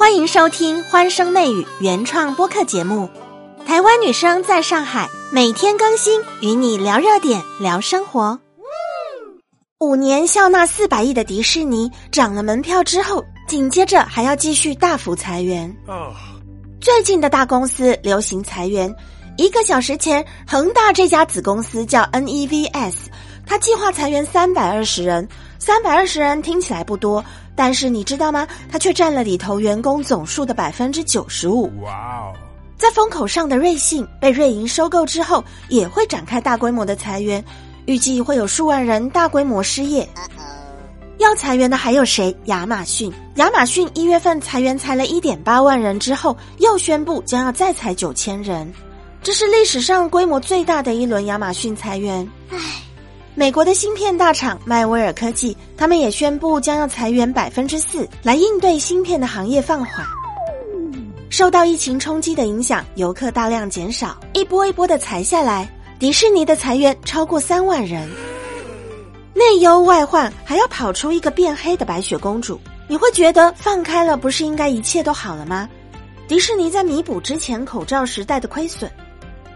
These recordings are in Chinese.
欢迎收听《欢声内语》原创播客节目，台湾女生在上海每天更新，与你聊热点，聊生活。五年笑纳四百亿的迪士尼涨了门票之后，紧接着还要继续大幅裁员。最近的大公司流行裁员，一个小时前，恒大这家子公司叫 NEVS，它计划裁员三百二十人。三百二十人听起来不多，但是你知道吗？它却占了里头员工总数的百分之九十五。哇哦！在风口上的瑞幸被瑞银收购之后，也会展开大规模的裁员，预计会有数万人大规模失业。要裁员的还有谁？亚马逊。亚马逊一月份裁员裁了一点八万人之后，又宣布将要再裁九千人，这是历史上规模最大的一轮亚马逊裁员。唉。美国的芯片大厂迈威尔科技，他们也宣布将要裁员百分之四，来应对芯片的行业放缓。受到疫情冲击的影响，游客大量减少，一波一波的裁下来。迪士尼的裁员超过三万人，内忧外患，还要跑出一个变黑的白雪公主。你会觉得放开了，不是应该一切都好了吗？迪士尼在弥补之前口罩时代的亏损。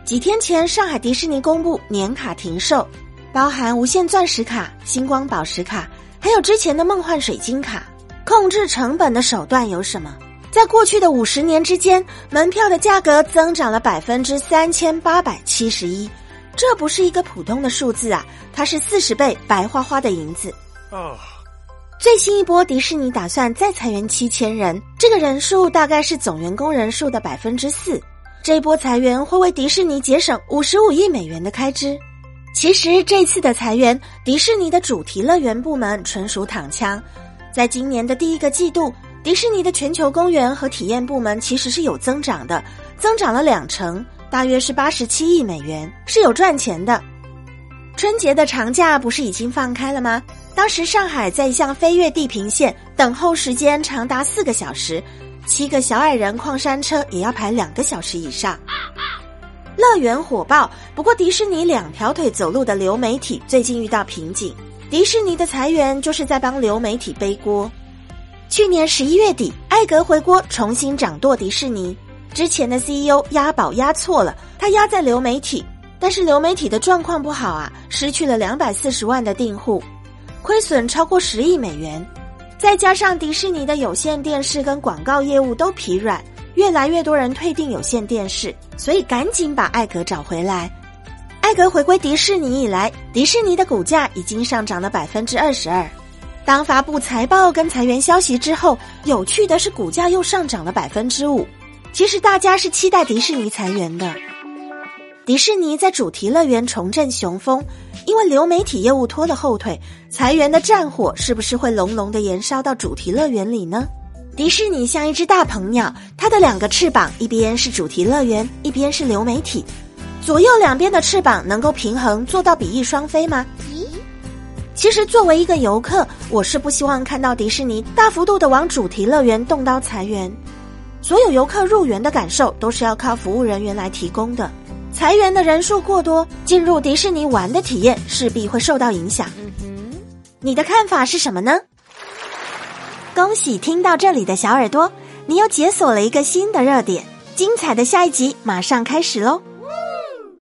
几天前，上海迪士尼公布年卡停售。包含无限钻石卡、星光宝石卡，还有之前的梦幻水晶卡。控制成本的手段有什么？在过去的五十年之间，门票的价格增长了百分之三千八百七十一，这不是一个普通的数字啊，它是四十倍白花花的银子。啊！最新一波迪士尼打算再裁员七千人，这个人数大概是总员工人数的百分之四。这一波裁员会为迪士尼节省五十五亿美元的开支。其实这次的裁员，迪士尼的主题乐园部门纯属躺枪。在今年的第一个季度，迪士尼的全球公园和体验部门其实是有增长的，增长了两成，大约是八十七亿美元，是有赚钱的。春节的长假不是已经放开了吗？当时上海在一项飞越地平线，等候时间长达四个小时，七个小矮人矿山车也要排两个小时以上。乐园火爆，不过迪士尼两条腿走路的流媒体最近遇到瓶颈。迪士尼的裁员就是在帮流媒体背锅。去年十一月底，艾格回国重新掌舵迪士尼，之前的 CEO 押宝押错了，他押在流媒体，但是流媒体的状况不好啊，失去了两百四十万的订户，亏损超过十亿美元，再加上迪士尼的有线电视跟广告业务都疲软。越来越多人退订有线电视，所以赶紧把艾格找回来。艾格回归迪士尼以来，迪士尼的股价已经上涨了百分之二十二。当发布财报跟裁员消息之后，有趣的是股价又上涨了百分之五。其实大家是期待迪士尼裁员的。迪士尼在主题乐园重振雄风，因为流媒体业务拖了后腿，裁员的战火是不是会隆隆的燃烧到主题乐园里呢？迪士尼像一只大鹏鸟，它的两个翅膀，一边是主题乐园，一边是流媒体，左右两边的翅膀能够平衡，做到比翼双飞吗？咦其实作为一个游客，我是不希望看到迪士尼大幅度的往主题乐园动刀裁员。所有游客入园的感受都是要靠服务人员来提供的，裁员的人数过多，进入迪士尼玩的体验势必会受到影响。你的看法是什么呢？恭喜听到这里的小耳朵，你又解锁了一个新的热点，精彩的下一集马上开始喽！